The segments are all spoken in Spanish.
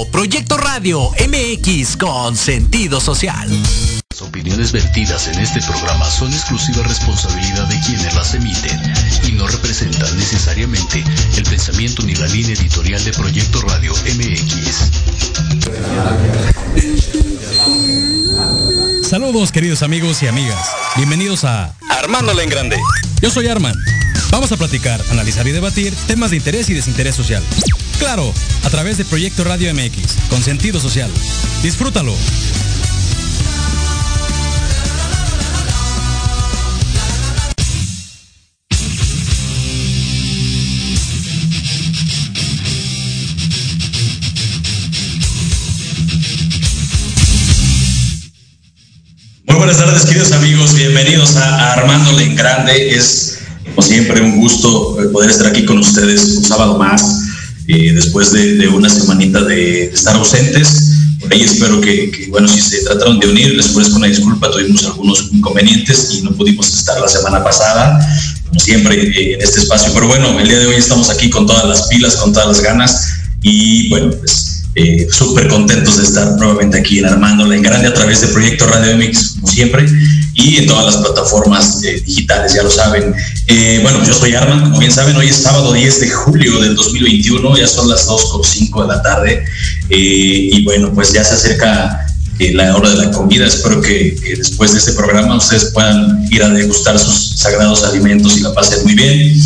Escuchando Proyecto Radio MX con sentido social. Las opiniones vertidas en este programa son exclusiva responsabilidad de quienes las emiten y no representan necesariamente el pensamiento ni la línea editorial de Proyecto Radio MX. Saludos queridos amigos y amigas. Bienvenidos a Armándole en Grande. Yo soy Arman. Vamos a platicar, analizar y debatir temas de interés y desinterés social. Claro, a través de Proyecto Radio MX, con sentido social. Disfrútalo. Muy buenas tardes, queridos amigos. Bienvenidos a Armándole en Grande. Es, como siempre, un gusto poder estar aquí con ustedes un sábado más, después de, una semanita de estar ausentes. Por ahí espero que, bueno, si se trataron de unir, les ofrezco una disculpa. Tuvimos algunos inconvenientes y no pudimos estar la semana pasada, como siempre, eh, en este espacio. Pero bueno, el día de hoy estamos aquí con todas las pilas, con todas las ganas. Y bueno, pues eh, súper contentos de estar nuevamente aquí en Armándola en Grande a través de Proyecto Radio MX, como siempre, y en todas las plataformas eh, digitales, ya lo saben. Eh, bueno, yo soy Arman, como bien saben, hoy es sábado 10 de julio del 2021, ya son las 2.05 de la tarde, y bueno, pues ya se acerca la hora de la comida. Espero que, después de este programa ustedes puedan ir a degustar sus sagrados alimentos y la pasen muy bien.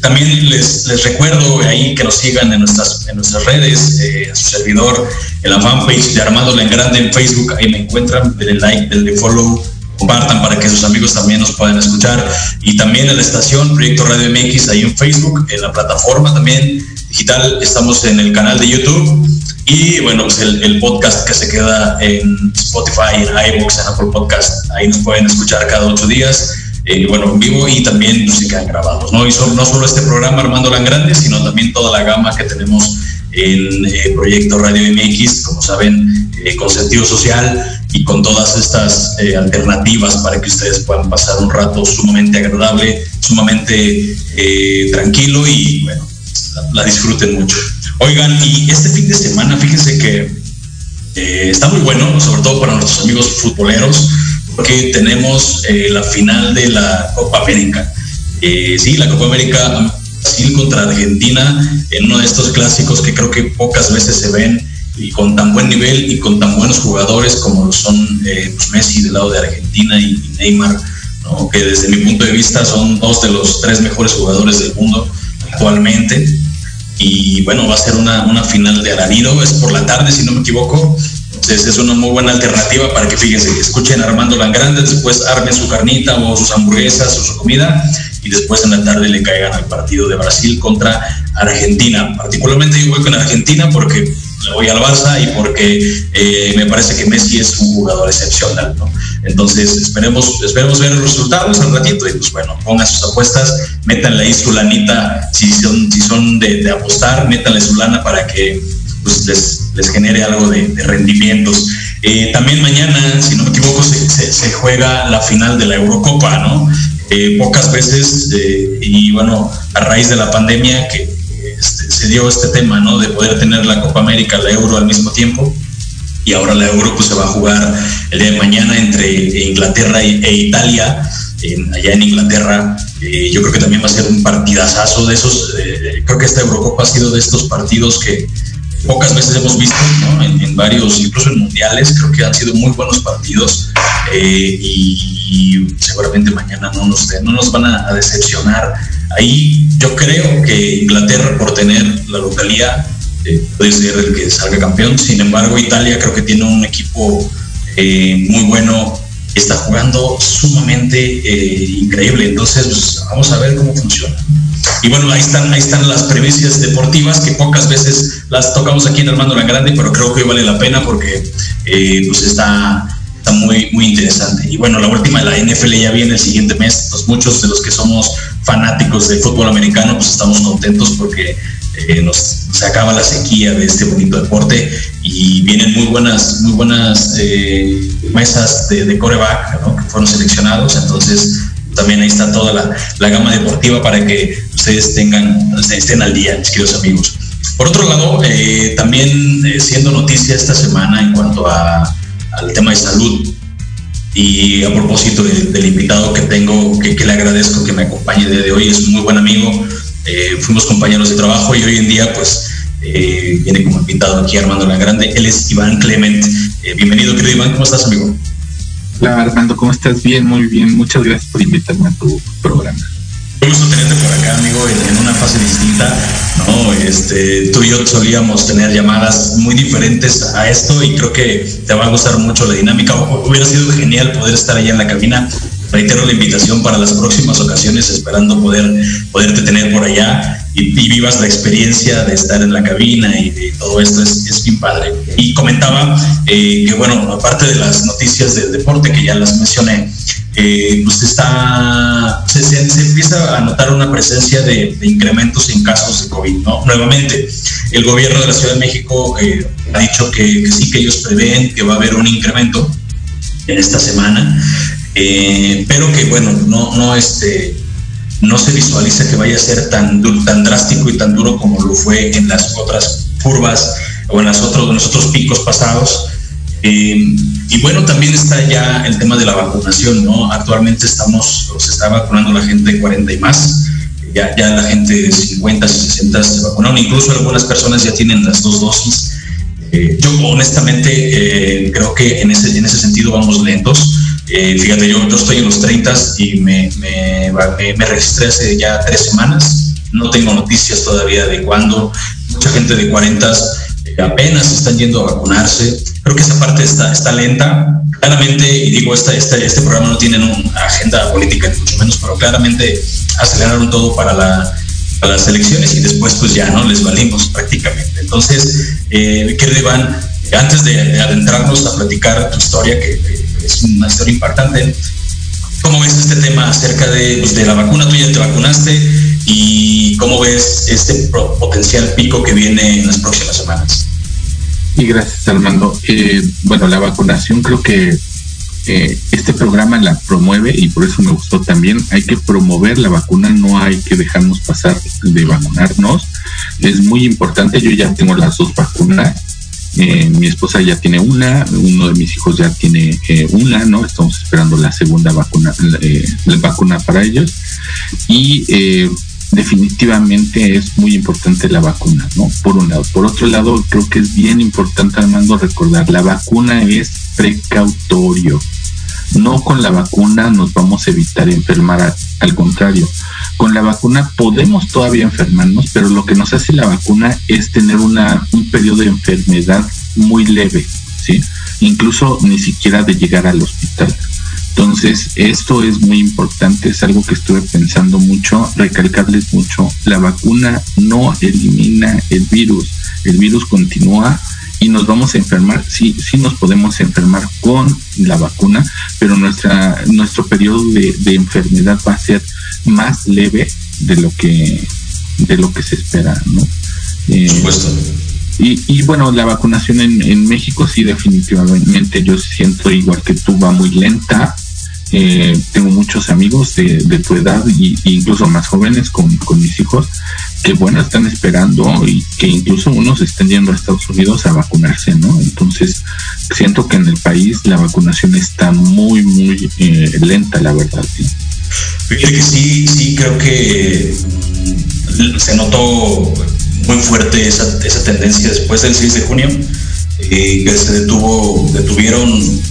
También les, les recuerdo ahí que nos sigan en nuestras, en nuestras redes, eh, a su servidor, en la fanpage de Armando La Grande en Facebook, ahí me encuentran, denle like, denle follow, compartan para que sus amigos también nos puedan escuchar. Y también en la estación Proyecto Radio MX, ahí en Facebook, en la plataforma también digital, estamos en el canal de YouTube y bueno, pues el, podcast que se queda en Spotify, en iVoox, en Apple Podcast, ahí nos pueden escuchar cada ocho días, eh, bueno, en vivo y también quedan grabados, ¿no? Y no solo este programa Armando Lan Grande, sino también toda la gama que tenemos en eh, Proyecto Radio MX, como saben, eh, con sentido social y con todas estas alternativas para que ustedes puedan pasar un rato sumamente agradable, sumamente tranquilo y bueno, la disfruten mucho. Oigan, y este fin de semana, fíjense que eh, está muy bueno, sobre todo para nuestros amigos futboleros, porque tenemos eh, la final de la Copa América. Eh, sí, la Copa América Brasil contra Argentina, en uno de estos clásicos que creo que pocas veces se ven y con tan buen nivel y con tan buenos jugadores como lo son pues Messi del lado de Argentina y, Neymar, que desde mi punto de vista son dos de los tres mejores jugadores del mundo actualmente. Y bueno, va a ser una, una final de alarido, es por la tarde si no me equivoco, entonces es una muy buena alternativa para que fíjense, escuchen Armando Langrande, después armen su carnita o sus hamburguesas o su comida y después en la tarde le caigan al partido de Brasil contra Argentina. Particularmente yo voy con Argentina porque le voy al Barça y porque eh, me parece que Messi es un jugador excepcional, ¿no? Entonces esperemos, esperemos ver los resultados al ratito y pues bueno, pongan sus apuestas, métanle ahí su lanita, si son, si son de, apostar, métanle su lana para que pues, les, genere algo de, rendimientos. Eh, también mañana, si no me equivoco, se, juega la final de la Eurocopa, ¿no? Eh, pocas veces, y bueno, a raíz de la pandemia que este, se dio este tema, ¿no? De poder tener la Copa América, la Euro al mismo tiempo. Y ahora la Euro pues, se va a jugar el día de mañana entre Inglaterra e Italia, allá en Inglaterra. Eh, yo creo que también va a ser un partidazazo de esos. Eh, creo que esta Eurocopa ha sido de estos partidos que pocas veces hemos visto, ¿no? en, varios, incluso en mundiales, creo que han sido muy buenos partidos eh, y, seguramente mañana no nos, no nos van a decepcionar Ahí yo creo que Inglaterra, por tener la localidad, eh, puede ser el que salga campeón. Sin embargo, Italia creo que tiene un equipo eh, muy bueno, está jugando sumamente eh, increíble. Entonces, pues, vamos a ver cómo funciona. Y bueno, ahí están, ahí están las premisas deportivas que pocas veces las tocamos aquí en Armando La Grande, pero creo que vale la pena porque pues está muy, muy interesante. Y bueno, la última, la NFL ya viene el siguiente mes, pues muchos de los que somos fanáticos del fútbol americano, pues estamos contentos porque eh, nos, se acaba la sequía de este bonito deporte y vienen muy buenas, muy buenas eh, mesas de, de coreback que fueron seleccionados, entonces también ahí está toda la, la, gama deportiva para que ustedes tengan, estén al día, mis queridos amigos. Por otro lado, eh, también eh, siendo noticia esta semana en cuanto a, al tema de salud, y a propósito del invitado que tengo, que, le agradezco que me acompañe de hoy, es un muy buen amigo, eh, fuimos compañeros de trabajo y hoy en día pues viene como invitado aquí Armando La Grande, él es Iván Clement. bienvenido querido Iván, ¿cómo estás amigo? Hola Armando, ¿cómo estás? Bien, muy bien, muchas gracias por invitarme a tu programa. Gusto tenerte por acá, amigo, en, una fase distinta. ¿no? Este, tú y yo solíamos tener llamadas muy diferentes a esto y creo que te va a gustar mucho la dinámica. Hubiera sido genial poder estar allá en la cabina. Reitero la invitación para las próximas ocasiones, esperando poder poderte tener por allá y, vivas la experiencia de estar en la cabina y de todo esto es, es bien padre. Y comentaba eh, que, bueno, aparte de las noticias del deporte que ya las mencioné, eh, pues está, se, empieza a notar una presencia de, incrementos en casos de COVID. ¿no? Nuevamente, el gobierno de la Ciudad de México eh, ha dicho que, sí, que ellos prevén que va a haber un incremento en esta semana, eh, pero que bueno, no, no, este, no se visualiza que vaya a ser tan, tan drástico y tan duro como lo fue en las otras curvas o en, las otros, en los otros picos pasados. Eh, y bueno, también está ya el tema de la vacunación, ¿no? Actualmente estamos, se está vacunando la gente de 40 y más, ya, ya la gente de 50 y 60 se vacunaron, incluso algunas personas ya tienen las dos dosis. Eh, yo honestamente eh, creo que en ese, en ese sentido vamos lentos. fíjate, yo, yo estoy en los 30 y me, me, me registré hace ya tres semanas. No tengo noticias todavía de cuándo. Mucha gente de 40 apenas están yendo a vacunarse. Creo que esa parte está, está lenta. Claramente, y digo, esta, este programa no tiene una agenda política, mucho menos, pero claramente aceleraron todo para, la, las elecciones y después pues ya no les valimos prácticamente. Entonces, eh, querido Iván, antes de, adentrarnos a platicar tu historia, que, es una historia impactante, ¿cómo ves este tema acerca de, pues, de la vacuna? Tú ya te vacunaste y cómo ves este potencial pico que viene en las próximas semanas. Y gracias Armando. Eh, bueno, la vacunación creo que eh, este programa la promueve y por eso me gustó también. Hay que promover la vacuna, no hay que dejarnos pasar de vacunarnos. Es muy importante, yo ya tengo las dos vacunas. Eh, mi esposa ya tiene una, uno de mis hijos ya tiene una, ¿no? Estamos esperando la segunda vacuna, la vacuna para ellos. Y definitivamente es muy importante la vacuna, ¿no? Por un lado. Por otro lado, creo que es bien importante, Armando, recordar, la vacuna es precautorio. No con la vacuna nos vamos a evitar enfermar, al contrario, con la vacuna podemos todavía enfermarnos, pero lo que nos hace la vacuna es tener una, un periodo de enfermedad muy leve, ¿sí? Incluso ni siquiera de llegar al hospital. Entonces, esto es muy importante, es algo que estuve pensando mucho, recalcarles mucho, la vacuna no elimina el virus, el virus continúa y nos vamos a enfermar, sí, sí nos podemos enfermar con la vacuna, pero nuestra, nuestro periodo de, enfermedad va a ser más leve de lo que, de lo que se espera, ¿no? Eh, supuesto. Y, y, bueno, la vacunación en, en, México sí definitivamente yo siento igual que tú va muy lenta. Eh, tengo muchos amigos de, tu edad y, incluso más jóvenes con, mis hijos que bueno están esperando y que incluso unos están yendo a Estados Unidos a vacunarse, ¿no? Entonces siento que en el país la vacunación está muy muy eh, lenta, la verdad. ¿sí? Sí, sí creo que se notó muy fuerte esa, esa tendencia después del 6 de junio, eh, que se detuvo, detuvieron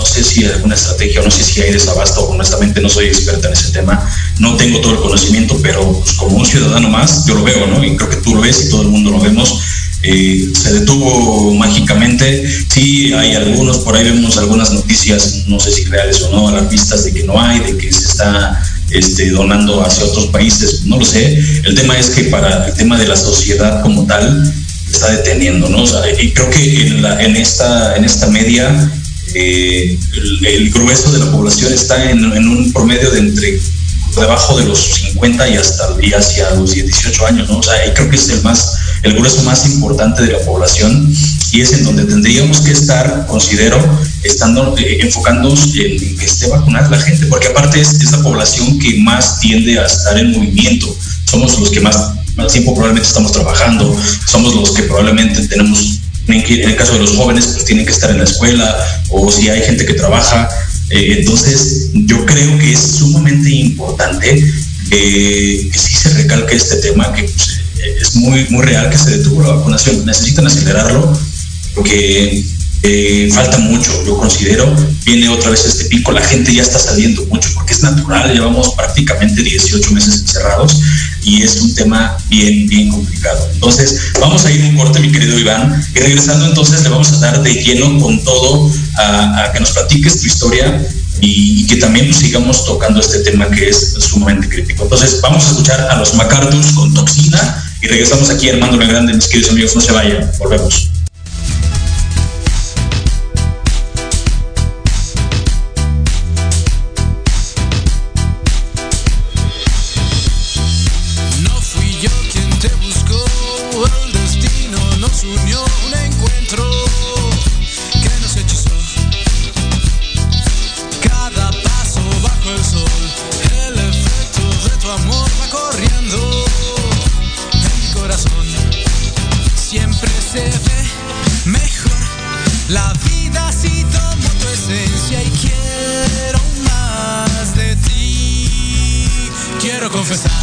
no sé si alguna estrategia no sé si hay desabasto, honestamente no soy experta en ese tema, no tengo todo el conocimiento, pero pues, como un ciudadano más, yo lo veo, ¿no? Y creo que tú lo ves y todo el mundo lo vemos. Eh, se detuvo mágicamente. Sí, hay algunos, por ahí vemos algunas noticias, no sé si reales o no, alarmistas de que no hay, de que se está este, donando hacia otros países, no lo sé. El tema es que para el tema de la sociedad como tal, está deteniendo, ¿no? y creo que en, esta, en esta media eh, el, grueso de la población está en, un promedio de entre debajo de los 50 y hasta y hacia los 18 años, ¿no? O sea, ahí creo que es el más, el grueso más importante de la población y es en donde tendríamos que estar, considero, estando eh, enfocándonos en, que esté vacunada la gente, porque aparte es, la población que más tiende a estar en movimiento, somos los que más más tiempo probablemente estamos trabajando, somos los que probablemente tenemos, en el caso de los jóvenes, pues tienen que estar en la escuela, o si hay gente que trabaja. Eh, entonces, yo creo que es sumamente importante que, sí se recalque este tema, que pues, es muy, muy real que se detuvo la vacunación. Necesitan acelerarlo porque eh, falta mucho, yo considero. Viene otra vez este pico, la gente ya está saliendo mucho porque es natural, llevamos prácticamente 18 meses encerrados y es un tema bien, bien complicado. Entonces, vamos a ir un corte, mi querido Iván, y regresando entonces le vamos a dar de lleno con todo a, que nos platiques tu historia y, que también sigamos tocando este tema que es sumamente crítico. Entonces, vamos a escuchar a los MacArthur con toxina y regresamos aquí Armando La Grande, mis queridos amigos, no se vayan, volvemos. Mis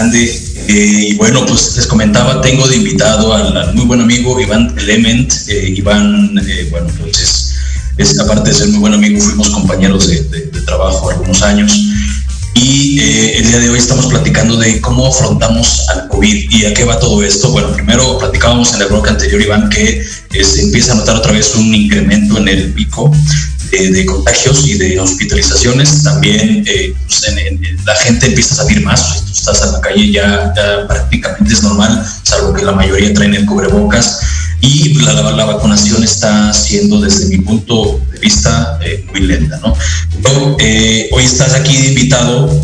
Eh, y bueno, pues les comentaba, tengo de invitado al, muy buen amigo Iván Element. Eh, Iván, eh, bueno, pues es, aparte de ser muy buen amigo, fuimos compañeros de, trabajo algunos años. Y el día de hoy estamos platicando de cómo afrontamos al COVID y a qué va todo esto. Bueno, primero platicábamos en el bloque anterior, Iván, que se empieza a notar otra vez un incremento en el pico de, contagios y de hospitalizaciones. También eh, pues, la gente empieza a salir más. tú estás en la calle ya, prácticamente es normal, salvo que la mayoría traen el cubrebocas. Y la, la, vacunación está siendo, desde mi punto de vista, eh, muy lenta. ¿no? Eh, hoy estás aquí invitado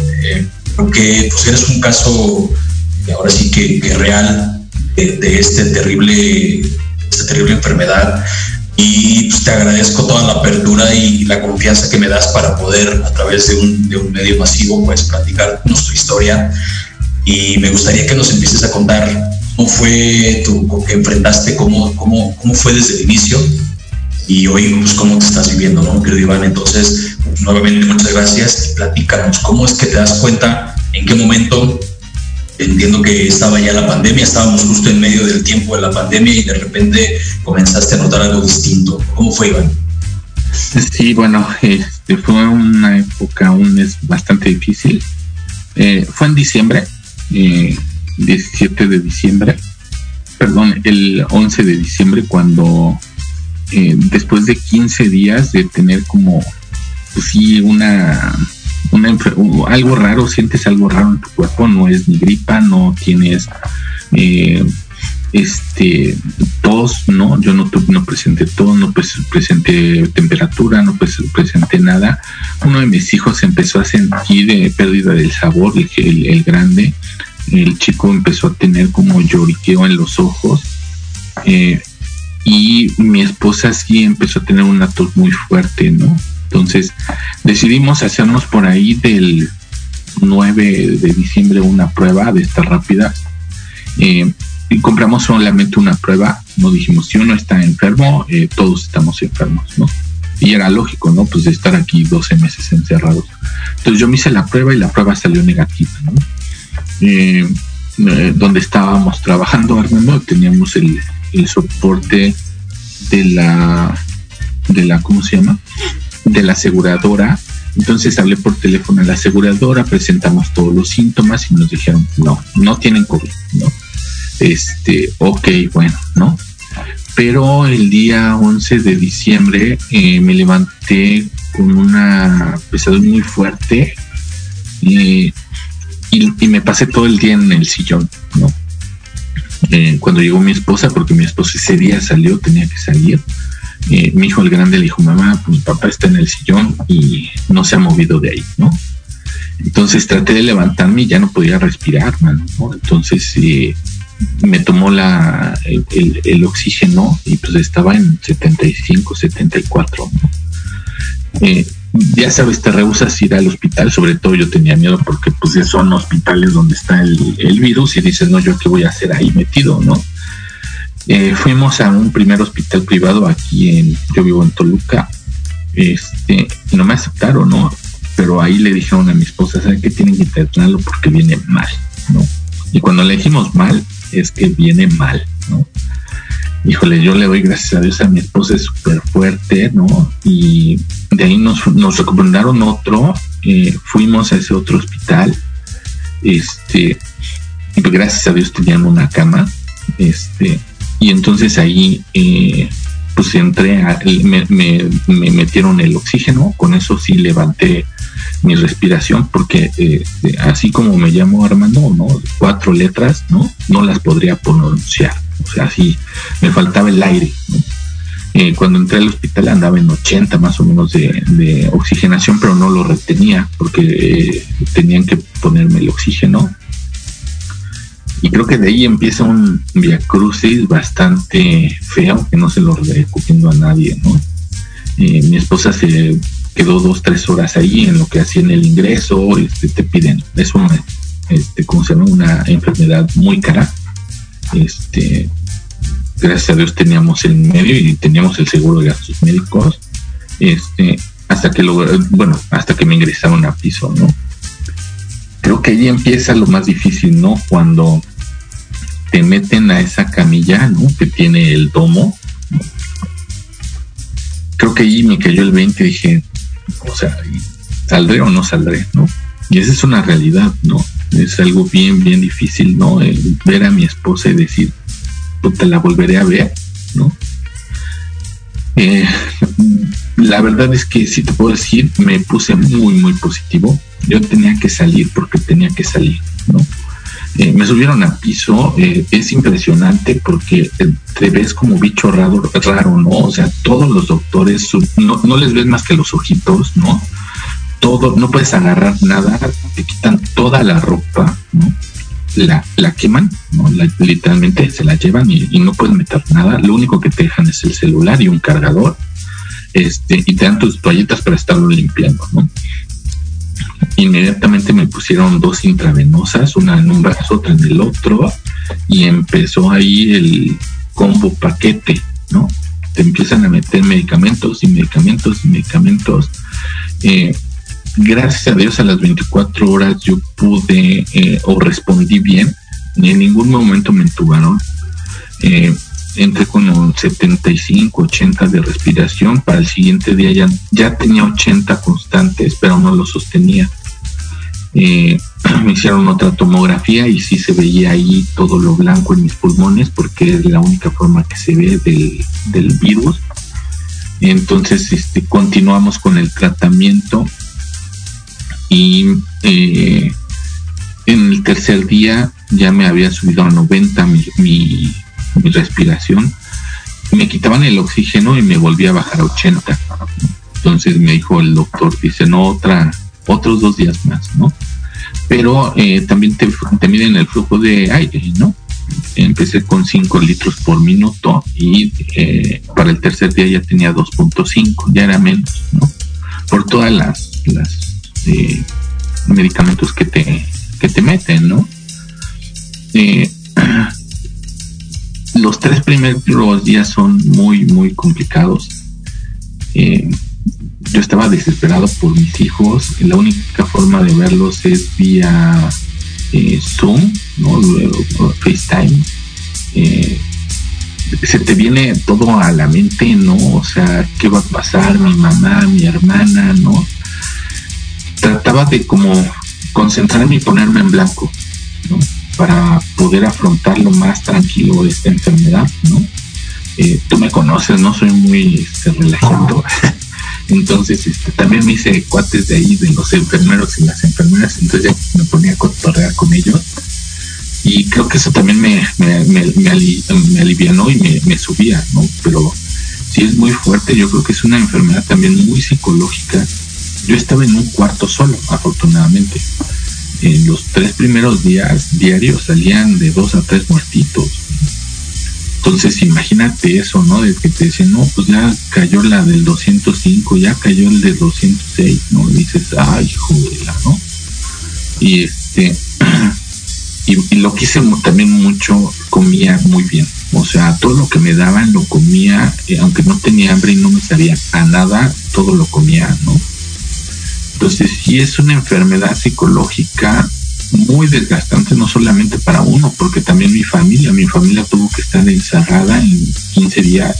porque pues, eres un caso, ahora sí que, real, de, de, este terrible, esta terrible enfermedad y pues, te agradezco toda la apertura y la confianza que me das para poder a través de un, de un medio masivo pues platicar nuestra historia y me gustaría que nos empieces a contar cómo fue tu, que enfrentaste, cómo, cómo, cómo fue desde el inicio y hoy pues cómo te estás viviendo, ¿no? Querido Iván, entonces nuevamente muchas gracias y platícanos cómo es que te das cuenta en qué momento entiendo que estaba ya la pandemia, estábamos justo en medio del tiempo de la pandemia y de repente comenzaste a notar algo distinto. ¿Cómo fue, Iván? Sí, bueno, este fue una época un mes bastante difícil. Eh, fue en diciembre, 17 de diciembre, perdón, el 11 de diciembre cuando eh, después de 15 días de tener como, pues sí, una, algo raro, sientes algo raro en tu cuerpo, no es ni gripa, no tienes eh, este tos, no, yo no, no presenté tos, no presenté temperatura, no presenté nada. Uno de mis hijos empezó a sentir de pérdida del sabor, el, el, grande, el chico empezó a tener como lloriqueo en los ojos. Eh, y mi esposa sí empezó a tener una tos muy fuerte, ¿no? Entonces decidimos hacernos por ahí del 9 de diciembre una prueba de esta rápida. Eh, y compramos solamente una prueba, no dijimos si uno está enfermo, eh, todos estamos enfermos, ¿no? Y era lógico, ¿no? Pues de estar aquí 12 meses encerrados. Entonces yo me hice la prueba y la prueba salió negativa, ¿no? Eh, donde estábamos trabajando, Armando, teníamos el, el soporte de la, de la, ¿cómo se llama? De la aseguradora. Entonces hablé por teléfono a la aseguradora, presentamos todos los síntomas y nos dijeron, no, no tienen COVID, ¿no? Este, ok, bueno, ¿no? Pero el día 11 de diciembre eh, me levanté con una pesadez muy fuerte y, y, me pasé todo el día en el sillón, ¿no? Eh, cuando llegó mi esposa, porque mi esposa ese día salió, tenía que salir, eh, mi hijo el grande le dijo, mamá, mi papá está en el sillón y no se ha movido de ahí, ¿no? Entonces traté de levantarme y ya no podía respirar, ¿no? Entonces eh, me tomó la, el, oxígeno y pues estaba en 75, 74, ¿no? ya sabes, te rehusas ir al hospital, sobre todo yo tenía miedo porque pues son hospitales donde está el, virus y dices, no, yo qué voy a hacer ahí metido, ¿no? Eh, fuimos a un primer hospital privado aquí en, yo vivo en Toluca, este, y no me aceptaron, ¿no? Pero ahí le dijeron a mi esposa, ¿saben que tienen que internarlo porque viene mal, ¿no? Y cuando le dijimos mal, es que viene mal, ¿no? híjole, yo le doy gracias a Dios a mi esposa, es súper fuerte, ¿no? Y de ahí nos, nos recomendaron otro, eh, fuimos a ese otro hospital, este, y pues gracias a Dios tenían una cama, este, y entonces ahí, eh, pues entré, a, me, me, me, metieron el oxígeno, con eso sí levanté mi respiración, porque eh, así como me llamo Armando, ¿no? Cuatro letras, ¿no? No las podría pronunciar o sea, sí, me faltaba el aire. Eh, cuando entré al hospital andaba en 80 más o menos de, oxigenación, pero no lo retenía porque eh, tenían que ponerme el oxígeno. Y creo que de ahí empieza un viacrucis bastante feo, que no se lo recomiendo a nadie, ¿no? Eh, mi esposa se quedó dos, tres horas ahí en lo que hacían el ingreso, este, te piden, es una, este, ¿cómo? Una enfermedad muy cara este, gracias a Dios teníamos el medio y teníamos el seguro de gastos médicos, este, hasta que lo, bueno, hasta que me ingresaron a piso, ¿no? Creo que ahí empieza lo más difícil, ¿no? Cuando te meten a esa camilla, ¿no? Que tiene el domo. Creo que ahí me cayó el 20 y dije, o sea, ¿saldré o no saldré, no? Y esa es una realidad, ¿no? es algo bien, bien difícil, ¿no? ver a mi esposa y decir, te la volveré a ver, ¿no? Eh, la verdad es que si te puedo decir, me puse muy, muy positivo. Yo tenía que salir porque tenía que salir, ¿no? Eh, me subieron a piso, eh, es impresionante porque te ves como bicho raro, raro, ¿no? O sea, todos los doctores, no, no les ves más que los ojitos, ¿no? todo, no puedes agarrar nada, te quitan toda la ropa, ¿no? La, la queman, ¿no? literalmente se la llevan y, no puedes meter nada. Lo único que te dejan es el celular y un cargador. Este, y te dan tus toallitas para estarlo limpiando, ¿no? Inmediatamente me pusieron dos intravenosas, una en un brazo, otra en el otro, y empezó ahí el combo paquete, ¿no? Te empiezan a meter medicamentos y medicamentos y medicamentos. Eh, gracias a Dios a las 24 horas yo pude eh, o respondí bien. En ningún momento me entubaron. Eh, entré con un 75, 80 de respiración, para el siguiente día ya, ya tenía 80 constantes, pero no lo sostenía. Eh, me hicieron otra tomografía y sí se veía ahí todo lo blanco en mis pulmones porque es la única forma que se ve del, virus. Entonces este, continuamos con el tratamiento y eh, en el tercer día ya me había subido a 90 mi, mi, respiración. Me quitaban el oxígeno y me volvía a bajar a 80. Entonces me dijo el doctor, dice, no, otra, otros dos días más, ¿no? pero eh, también te, miden el flujo de aire, ¿no? Empecé con 5 litros por minuto y eh, para el tercer día ya tenía 2.5, ya era menos, ¿no? Por todas las, eh, medicamentos que te, que te meten, ¿no? los tres primeros días son muy, muy complicados yo estaba desesperado por mis hijos. La única forma de verlos es vía eh, Zoom, ¿no? FaceTime. Eh, se te viene todo a la mente, ¿no? O sea, ¿qué va a pasar? Mi mamá, mi hermana, ¿no? Trataba de como concentrarme y ponerme en blanco, ¿no? Para poder afrontar lo más tranquilo esta enfermedad, ¿no? Eh, tú me conoces, no soy muy este, relajado. Entonces, este, también me hice cuates de ahí, de los enfermeros y las enfermeras, entonces ya me ponía a cotorrear con ellos. Y creo que eso también me, me, me, alivianó y me, subía, ¿no? Pero sí es muy fuerte, yo creo que es una enfermedad también muy psicológica. Yo estaba en un cuarto solo, afortunadamente. En los tres primeros días diarios salían de dos a tres muertitos entonces imagínate eso, ¿no? De que te dicen, no, pues ya cayó la del 205, ya cayó el de 206, ¿no? Y dices, ay, jodela, ¿no? Y este, y, lo que hice también mucho, comía muy bien. O sea, todo lo que me daban lo comía, eh, aunque no tenía hambre y no me sabía a nada, todo lo comía, ¿no? Entonces, sí es una enfermedad psicológica muy desgastante, no solamente para uno, porque también mi familia, mi familia tuvo que estar encerrada en 15 días.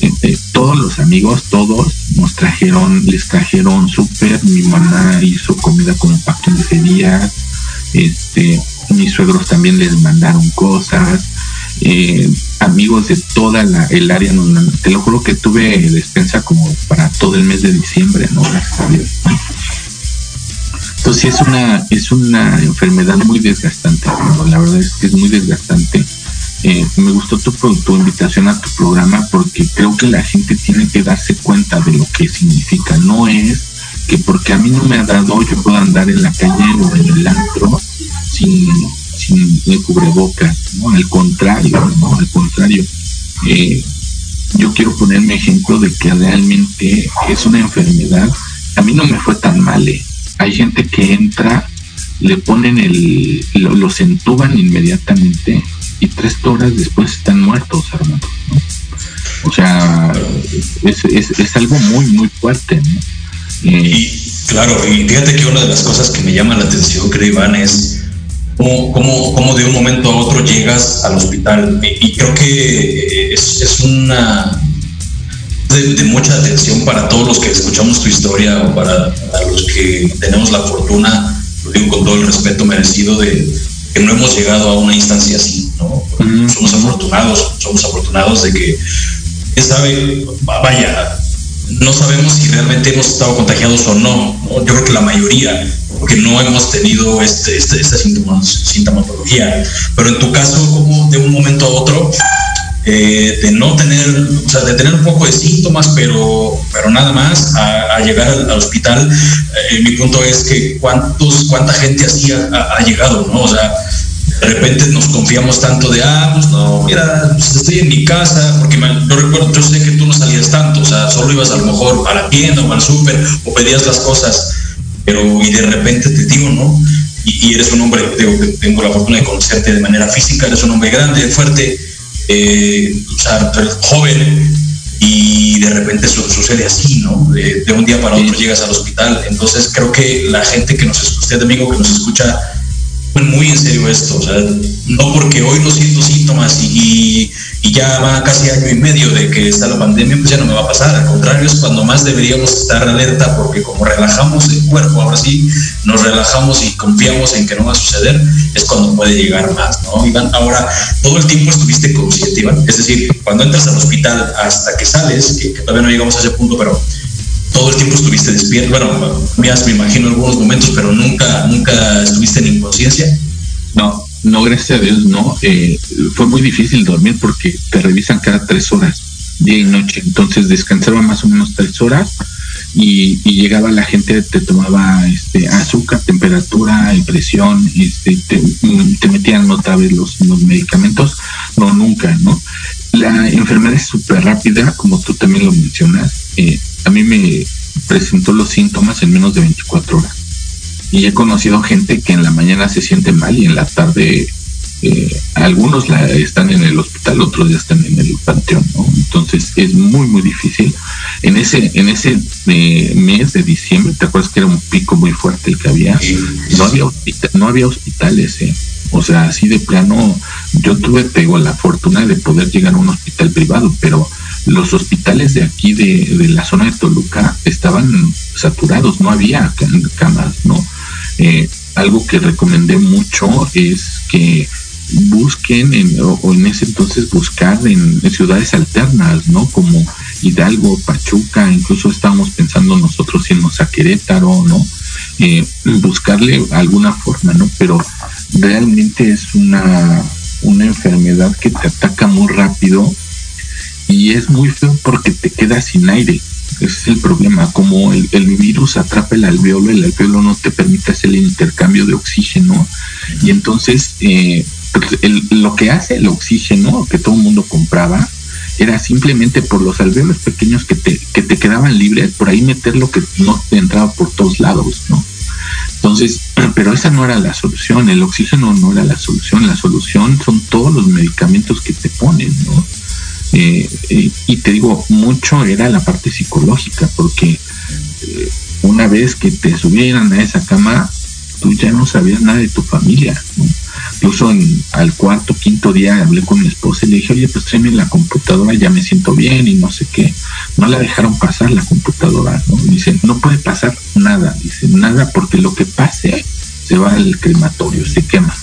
Eh, todos los amigos, todos nos trajeron, les trajeron súper, mi mamá hizo comida como para 15 días, este, mis suegros también les mandaron cosas, eh, amigos de toda la, el área, te lo juro que tuve despensa como para todo el mes de diciembre, ¿no? Gracias a Dios. Entonces es una, es una enfermedad muy desgastante, la verdad es que es muy desgastante. Eh, me gustó tu, tu invitación a tu programa porque creo que la gente tiene que darse cuenta de lo que significa. No es que porque a mí no me ha dado yo puedo andar en la calle o en el antro sin, sin el cubrebocas, ¿no? Al contrario, ¿no? Al contrario. Eh, yo quiero ponerme ejemplo de que realmente es una enfermedad. A mí no me fue tan mal, ¿eh? Hay gente que entra, le ponen el, los entuban inmediatamente y tres horas después están muertos, hermano. O sea, es, algo muy, muy fuerte. Eh, y claro, y fíjate que una de las cosas que me llama la atención, creo, Iván, es cómo, cómo, de un momento a otro llegas al hospital. Y, creo que es, es una de, mucha atención para todos los que escuchamos tu historia o para, los que tenemos la fortuna, lo digo con todo el respeto merecido, de que no hemos llegado a una instancia así, ¿no? Somos afortunados, somos afortunados de que, quién sabe, vaya, no sabemos si realmente hemos estado contagiados o no, Yo creo que la mayoría, porque no hemos tenido este, este, esta sintomatología. Pero en tu caso, como de un momento a otro, eh, de no tener, o sea, de tener un poco de síntomas, pero, pero nada más, a, llegar al, hospital. Eh, mi punto es que cuántos, cuánta gente así ha, llegado, ¿no? O sea, de repente nos confiamos tanto de, ah, pues no, mira, pues estoy en mi casa, porque yo recuerdo, yo sé que tú no salías tanto, o sea, solo ibas a lo mejor a la tienda o al súper o pedías las cosas, pero y de repente te digo, ¿no? Y, eres un hombre, tengo la fortuna de conocerte de manera física, eres un hombre grande, fuerte, eh, o sea, joven y de repente sucede así, ¿no? De, un día para otro llegas al hospital. Entonces creo que la gente que nos escucha, de amigo que nos escucha, muy en serio esto, o sea, no porque hoy no siento síntomas y, ya va casi año y medio de que está la pandemia, pues ya no me va a pasar, al contrario es cuando más deberíamos estar alerta porque como relajamos el cuerpo, ahora sí nos relajamos y confiamos en que no va a suceder, es cuando puede llegar más, ¿no? Iván, ahora, todo el tiempo estuviste consciente, Iván, es decir, cuando entras al hospital hasta que sales, que, todavía no llegamos a ese punto, pero todo el tiempo estuviste despierto. Bueno, me imagino algunos momentos, pero nunca, nunca estuviste en inconsciencia. No, no, gracias a Dios, no. Eh, fue muy difícil dormir porque te revisan cada tres horas, día y noche. Entonces descansaba más o menos tres horas y, llegaba la gente, te tomaba este azúcar, temperatura, presión, este, te, metían otra vez los medicamentos. No, nunca, ¿no? La enfermedad es súper rápida, como tú también lo mencionas. Eh, a mí me presentó los síntomas en menos de 24 horas. Y he conocido gente que en la mañana se siente mal y en la tarde eh, algunos la, están en el hospital, otros ya están en el panteón, Entonces es muy, muy difícil. En ese, en ese eh, mes de diciembre, ¿te acuerdas que era un pico muy fuerte el que había? No había, no había hospitales, ¿eh? O sea, así de plano, yo tuve, pego la fortuna de poder llegar a un hospital privado, pero los hospitales de aquí, de, la zona de Toluca, estaban saturados, no había camas, ¿no? Eh, algo que recomendé mucho es que busquen en, o, en ese entonces buscar en, ciudades alternas, ¿no? Como Hidalgo, Pachuca, incluso estábamos pensando nosotros irnos a Querétaro, ¿no? Eh, buscarle alguna forma, ¿no? Pero realmente es una, una enfermedad que te ataca muy rápido y es muy feo porque te quedas sin aire. Ese es el problema. Como el, virus atrapa el alveolo, el alveolo no te permite hacer el intercambio de oxígeno. Y entonces, eh, pues, lo que hace el oxígeno que todo el mundo compraba era simplemente por los alveolos pequeños que te, que te quedaban libres, por ahí meter lo que no te entraba por todos lados, ¿no? Entonces, pero esa no era la solución, el oxígeno no era la solución, la solución son todos los medicamentos que te ponen, ¿no? Eh, eh, y te digo, mucho era la parte psicológica, porque eh, una vez que te subieran a esa cama, tú ya no sabías nada de tu familia. Incluso en, al cuarto, quinto día hablé con mi esposa y le dije, oye, pues tráeme la computadora, ya me siento bien y no sé qué. No la dejaron pasar la computadora, ¿no? Dice, no puede pasar nada, dice, nada, porque lo que pase se va al crematorio, se quema.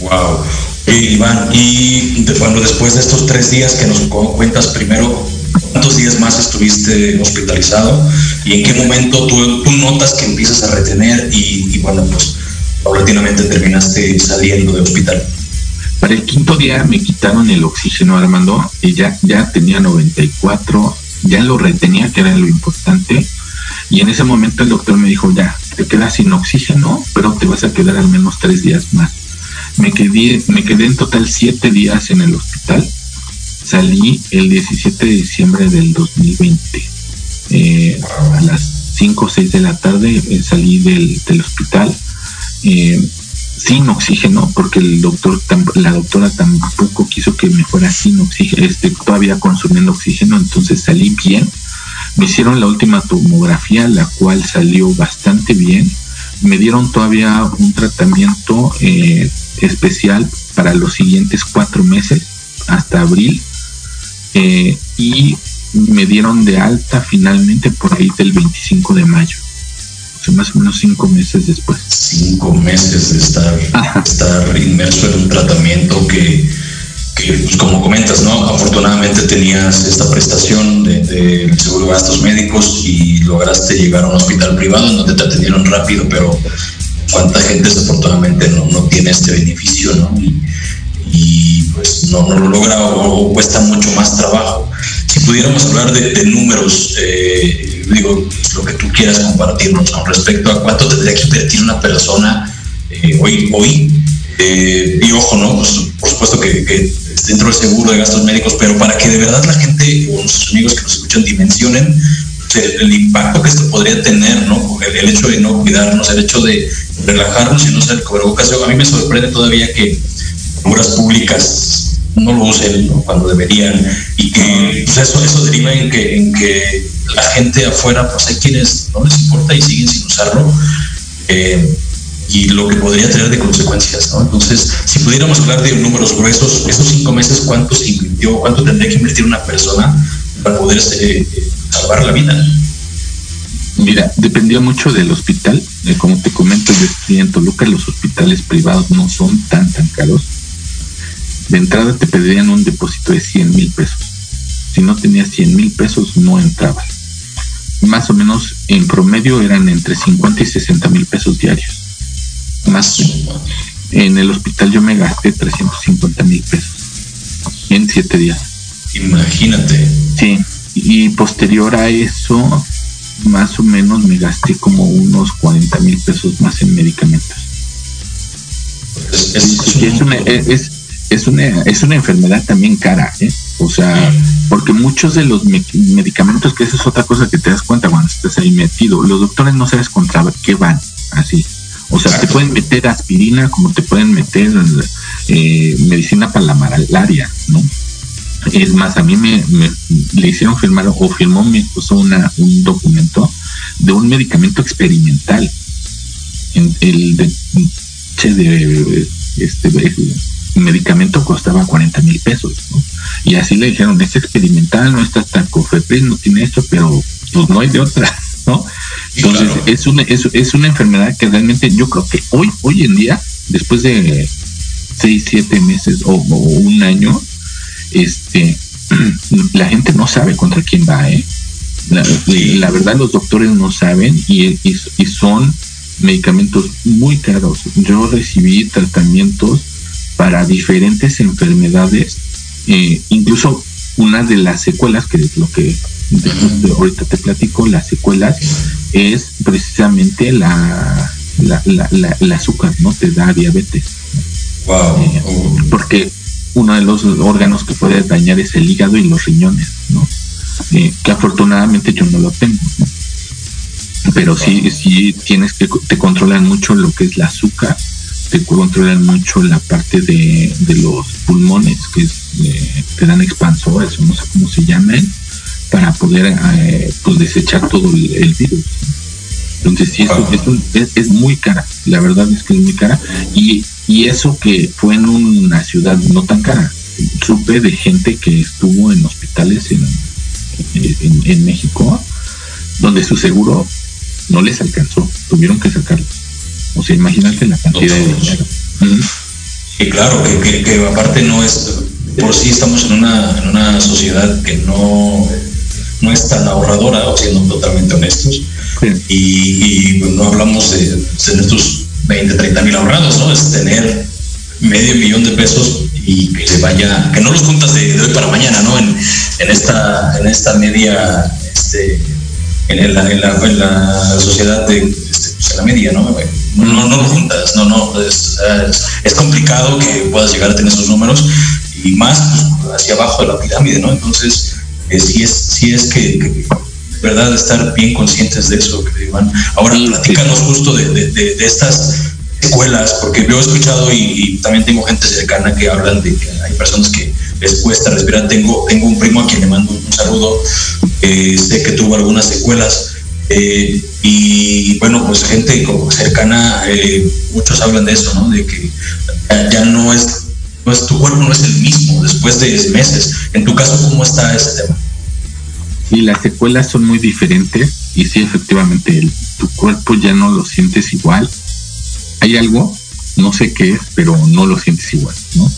Wow. Iván, y bueno, después de estos tres días que nos cuentas primero, ¿cuántos días más estuviste hospitalizado? ¿Y en qué momento tú, notas que empiezas a retener y, bueno, pues paulatinamente terminaste saliendo de hospital? Para el quinto día me quitaron el oxígeno, Armando, y ya, ya tenía 94, ya lo retenía, que era lo importante. Y en ese momento el doctor me dijo, ya, te quedas sin oxígeno, pero te vas a quedar al menos tres días más. Me quedé, me quedé en total siete días en el hospital. Salí el 17 de diciembre del 2020. Eh, a las 5 o 6 de la tarde eh, salí del, hospital eh, sin oxígeno, porque el doctor, la doctora tampoco quiso que me fuera sin oxígeno, este, todavía consumiendo oxígeno, entonces salí bien. Me hicieron la última tomografía, la cual salió bastante bien. Me dieron todavía un tratamiento eh, especial para los siguientes cuatro meses, hasta abril, eh, y me dieron de alta finalmente por ahí del 25 de mayo. Más o menos cinco meses después. Cinco meses de estar, estar inmerso en un tratamiento que, que pues como comentas, ¿no? Afortunadamente tenías esta prestación del de, seguro de gastos médicos y lograste llegar a un hospital privado en donde te atendieron rápido, pero cuánta gente desafortunadamente no, no tiene este beneficio, ¿no? Y, pues no, no, lo logra o, cuesta mucho más trabajo. Si pudiéramos hablar de, números, eh, digo, lo que tú quieras compartirnos con respecto a cuánto tendría que invertir una persona eh, hoy, hoy eh, y ojo, ¿no? Pues, por supuesto que, dentro del seguro de gastos médicos, pero para que de verdad la gente o nuestros amigos que nos escuchan dimensionen el, impacto que esto podría tener, ¿no? El, hecho de no cuidarnos, el hecho de relajarnos y no ser cubrebocas. A mí me sorprende todavía que figuras públicas no lo usen cuando deberían y que pues, eso, eso deriva en que, en que la gente afuera, pues hay quienes no les importa y siguen sin usarlo. Eh, y lo que podría tener de consecuencias, ¿no? Entonces, si pudiéramos hablar de números gruesos, esos cinco meses, ¿cuánto se invirtió, cuánto tendría que invertir una persona para poder eh, salvar la vida? Mira, dependía mucho del hospital. Eh, como te comento, yo estoy en Toluca, los hospitales privados no son tan, tan caros. De entrada te pedirían un depósito de 100 mil pesos. Si no tenías 100 mil pesos, no entrabas. Más o menos en promedio eran entre 50 y 60 mil pesos diarios más. En el hospital yo me gasté 350 mil pesos en siete días. Imagínate. Sí, y posterior a eso, más o menos me gasté como unos 40 mil pesos más en medicamentos. Es, una, es, una, es una enfermedad también cara, ¿eh? O sea, porque muchos de los medicamentos, que esa es otra cosa que te das cuenta cuando estás ahí metido, los doctores no sabes contra qué van, así. O sea, te pueden meter aspirina como te pueden meter eh, medicina para la malaria, ¿no? Es más, a mí me, le hicieron firmar o firmó mi esposo una, un documento de un medicamento experimental. En el de, de este medicamento costaba 40 mil pesos, ¿no? Y así le dijeron, es experimental, no está tan cofepris, no tiene esto, pero pues no hay de otra, ¿no? Entonces, es, una, es, es, una enfermedad que realmente yo creo que hoy, hoy en día, después de seis, siete meses o, un año, este, la gente no sabe contra quién va, ¿eh? La, verdad, los doctores no saben y, y, son medicamentos muy caros. Yo recibí tratamientos para diferentes enfermedades, eh, incluso una de las secuelas, que es lo que ahorita te platico, las secuelas, es precisamente la, la, azúcar, ¿no? Te da diabetes. Eh, porque uno de los órganos que puede dañar es el hígado y los riñones, ¿no? Eh, que afortunadamente yo no lo tengo, Pero sí, sí tienes que, te controlan mucho lo que es la azúcar, te controlan mucho la parte de, los pulmones, que eh, te dan expansores, no sé cómo se llaman, para poder eh, pues desechar todo el, virus. Entonces sí, es, es, muy cara, la verdad es que es muy cara. Y, y eso que fue en una ciudad no tan cara. Supe de gente que estuvo en hospitales en, en, México donde su seguro no les alcanzó, tuvieron que sacarlo. O sea, imagínate la cantidad de dinero. Y claro, que, que, aparte no es, por sí estamos en una, en una sociedad que no no es tan ahorradora, siendo totalmente honestos. Y, pues, no hablamos de tener tus 20, 30 mil ahorrados, ¿no? Es tener medio millón de pesos y que se vaya, que no los juntas de, hoy para mañana, ¿no? En, en, esta, en esta media, este, en, la, en, la, sociedad de, pues, en la media, ¿no? No, no, lo juntas, no, no, es, es, complicado que puedas llegar a tener esos números y más pues, hacia abajo de la pirámide, ¿no? Entonces, si es, si es que, verdad estar bien conscientes de eso, Iván. Ahora, platícanos justo de, estas escuelas, porque yo he escuchado y, también tengo gente cercana que hablan de que hay personas que les cuesta respirar. Tengo, tengo un primo a quien le mando un saludo, sé que tuvo algunas secuelas. Eh, y bueno, pues gente como cercana, eh, muchos hablan de eso, ¿no? De que ya no es pues tu cuerpo no es el mismo después de meses. En tu caso, ¿cómo está ese tema? Sí, las secuelas son muy diferentes y sí, efectivamente, tu cuerpo ya no lo sientes igual. Hay algo, no sé qué es, pero no lo sientes igual, ¿no?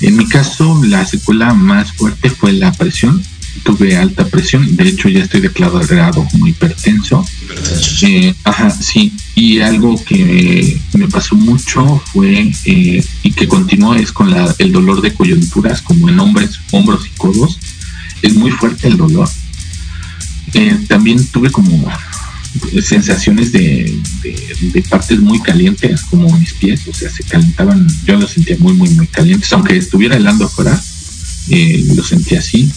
En mi caso, la secuela más fuerte fue la presión. Tuve alta presión, de hecho ya estoy declarado como hipertenso. Eh, ajá, sí. Y algo que me pasó mucho fue, eh, y que continuó, es con la, el dolor de coyunturas, como en hombres, hombros y codos. Es muy fuerte el dolor. Eh, también tuve como sensaciones de, de, partes muy calientes, como mis pies, o sea, se calentaban, yo los sentía muy, muy, muy calientes, aunque estuviera helando afuera, eh, lo sentía así.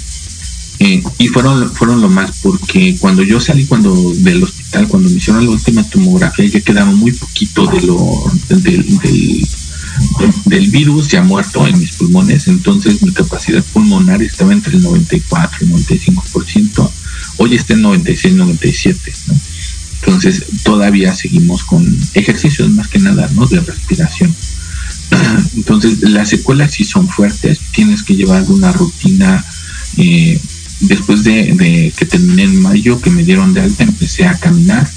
Eh, y fueron, fueron lo más, porque cuando yo salí cuando del hospital, cuando me hicieron la última tomografía, ya quedaron muy poquito de lo, del, del, virus ya muerto en mis pulmones, entonces mi capacidad pulmonar estaba entre el 94 y el 95%, hoy está en 96, 97, ¿no? Entonces todavía seguimos con ejercicios más que nada, ¿no? De respiración. Entonces las secuelas sí son fuertes, tienes que llevar una rutina. Eh, después de, que terminé en mayo, que me dieron de alta, empecé a caminar,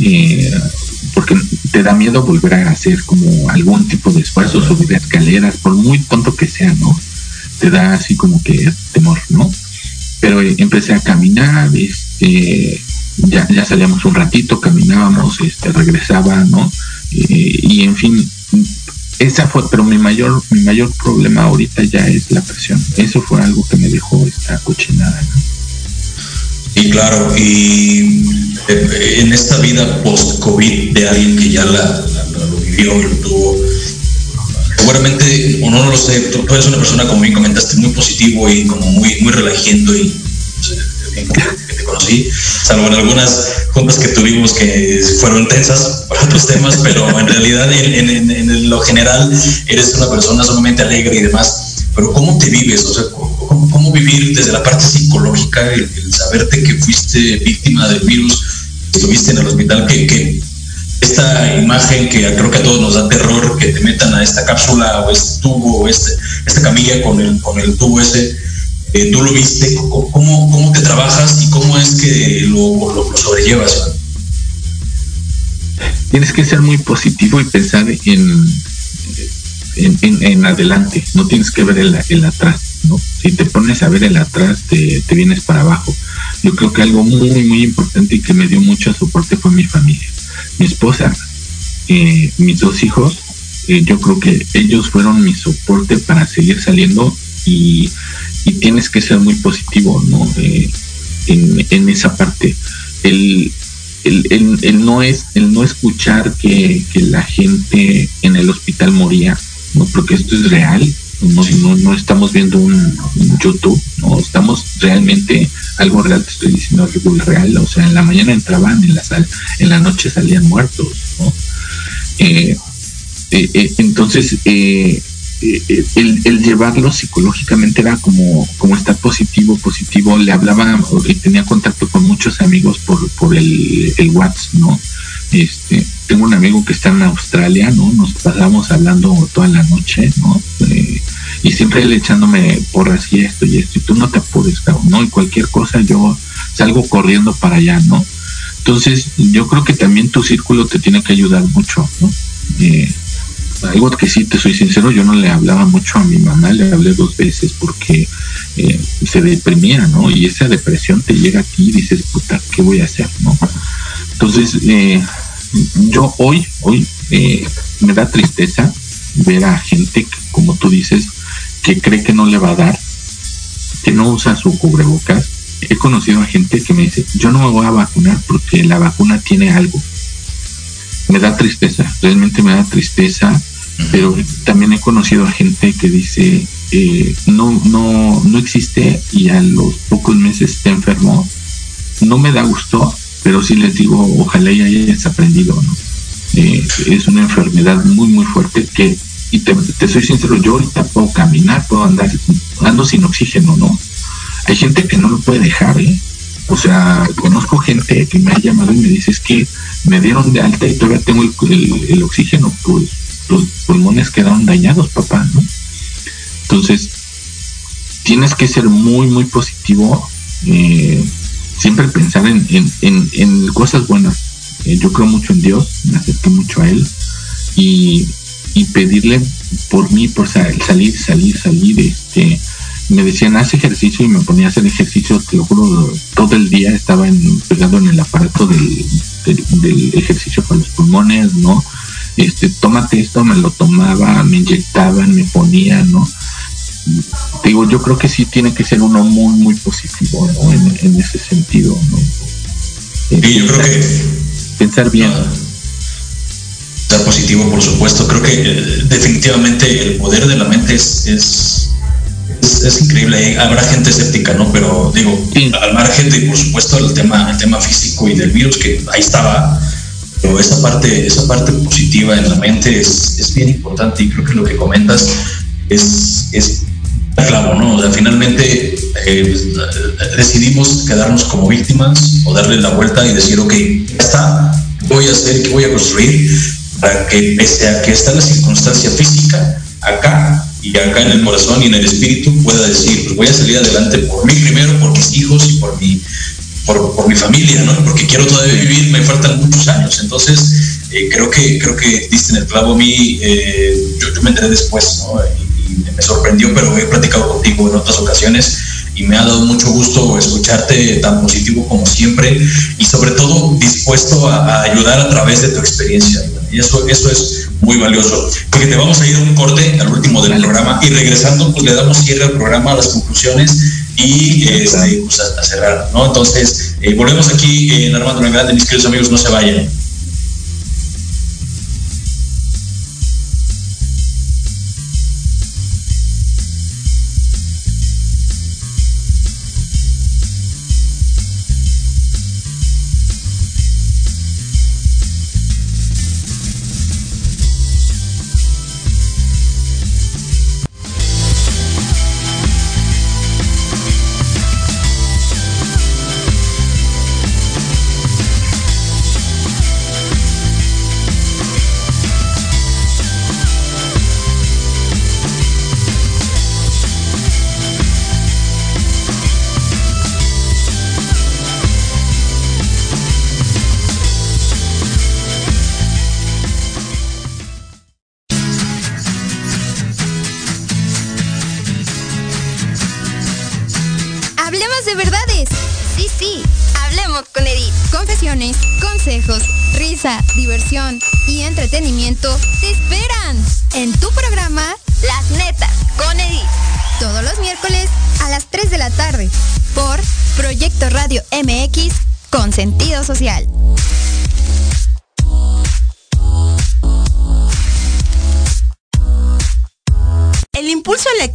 eh, porque te da miedo volver a hacer como algún tipo de esfuerzo, subir escaleras, por muy tonto que sea, ¿no? Te da así como que temor, ¿no? Pero empecé a caminar, este, ya, ya salíamos un ratito, caminábamos, este, regresaba, ¿no? Eh, y en fin, esa fue, pero mi mayor, mi mayor problema ahorita ya es la presión. Eso fue algo que me dejó esta cochinada. Y claro, y eh, en esta vida post-COVID de alguien que ya la, lo vivió, lo tuvo, seguramente, o no, lo sé, tú, eres una persona, como me comentaste, muy positivo y como muy, muy relajando y que te conocí, salvo en algunas juntas que tuvimos que fueron tensas por otros temas, pero en realidad en, lo general eres una persona sumamente alegre y demás. Pero ¿cómo te vives? O sea, ¿cómo, vivir desde la parte psicológica, el, saberte que fuiste víctima del virus, estuviste en el hospital, que, que esta imagen que creo que a todos nos da terror, que te metan a esta cápsula o este tubo o este, esta camilla con el, con el tubo ese, eh, tú lo viste, ¿cómo, ¿cómo, te trabajas y cómo es que lo, lo, sobrellevas? Tienes que ser muy positivo y pensar en, en, en, adelante, no tienes que ver el, el, atrás, ¿no? Si te pones a ver el atrás, te, te vienes para abajo. Yo creo que algo muy, muy importante y que me dio mucho soporte fue mi familia. Mi esposa, eh, mis dos hijos, eh, yo creo que ellos fueron mi soporte para seguir saliendo y y tienes que ser muy positivo, ¿no? Eh, en, esa parte. El, el, no es, el no escuchar que, la gente en el hospital moría, ¿no? Porque esto es real, no, no, no estamos viendo un, YouTube, no estamos realmente algo real, te estoy diciendo algo real, o sea, en la mañana entraban, en la sal, en la noche salían muertos, ¿no? Eh, eh, entonces, eh, el, el, llevarlo psicológicamente era como, como estar positivo, positivo. Le hablaba y tenía contacto con muchos amigos por, por el, el WhatsApp, ¿no? Este, tengo un amigo que está en Australia, ¿no? Nos pasamos hablando toda la noche, ¿no? Eh, y siempre él echándome porras y esto y esto, y tú no te apures, ¿no? Y cualquier cosa yo salgo corriendo para allá, ¿no? Entonces, yo creo que también tu círculo te tiene que ayudar mucho, ¿no? Eh, algo que sí te soy sincero, yo no le hablaba mucho a mi mamá, le hablé dos veces porque eh, se deprimía, ¿no? Y esa depresión te llega a ti y dices, puta, ¿qué voy a hacer, no? Entonces, eh, yo hoy, hoy eh, me da tristeza ver a gente, como tú dices, que cree que no le va a dar, que no usa su cubrebocas. He conocido a gente que me dice, yo no me voy a vacunar porque la vacuna tiene algo. Me da tristeza, realmente me da tristeza pero también he conocido a gente que dice eh, no no no existe y a los pocos meses está enfermo no me da gusto pero sí les digo ojalá ya hayas aprendido ¿no? Eh, es una enfermedad muy muy fuerte que y te, soy sincero yo ahorita puedo caminar puedo andar ando sin oxígeno no hay gente que no lo puede dejar ¿eh? o sea conozco gente que me ha llamado y me dice es que me dieron de alta y todavía tengo el, el oxígeno pues los pulmones quedaron dañados, papá, ¿no? Entonces, tienes que ser muy, muy positivo, eh, siempre pensar en, en, cosas buenas. Eh, yo creo mucho en Dios, me acerqué mucho a Él y, pedirle por mí, por salir, salir, salir, este, me decían, haz ejercicio y me ponía a hacer ejercicio, te lo juro, todo el día estaba en, pegado en el aparato del, del ejercicio para los pulmones, ¿no? Este, tómate esto, me lo tomaba, me inyectaban, me ponían, ¿no? Digo, yo creo que sí tiene que ser uno muy, muy positivo, ¿no? En, ese sentido, ¿no? Sí, yo creo que... Pensar bien. ser positivo, por supuesto. Creo que eh, definitivamente el poder de la mente es, es, es, increíble. Habrá gente escéptica, ¿no? Pero digo, al margen de, por supuesto, el tema, el tema físico y del virus, que ahí estaba, pero esa parte, esa parte positiva en la mente es, es bien importante y creo que lo que comentas es, es clavo, ¿no? O sea, finalmente eh, decidimos quedarnos como víctimas o darle la vuelta y decir, ok, ya está, voy a hacer? ¿Qué voy a construir? Para que pese a que está la circunstancia física, acá y acá en el corazón y en el espíritu pueda decir, pues voy a salir adelante por mí primero, por mis hijos y por mi, por, mi familia, ¿no? Porque quiero todavía vivir, me faltan muchos años. Entonces, eh, creo que creo que diste en el clavo a mí, eh, yo, me enteré después, ¿no? Y, me sorprendió, pero he platicado contigo en otras ocasiones y me ha dado mucho gusto escucharte tan positivo como siempre y sobre todo dispuesto a, ayudar a través de tu experiencia. Y eso, eso es muy valioso. Porque te vamos a ir a un corte al último del programa y regresando pues le damos cierre al programa, a las conclusiones y este, pues, a, cerrar, ¿no? Entonces, eh, volvemos aquí en Armando Grande, mis queridos amigos, no se vayan.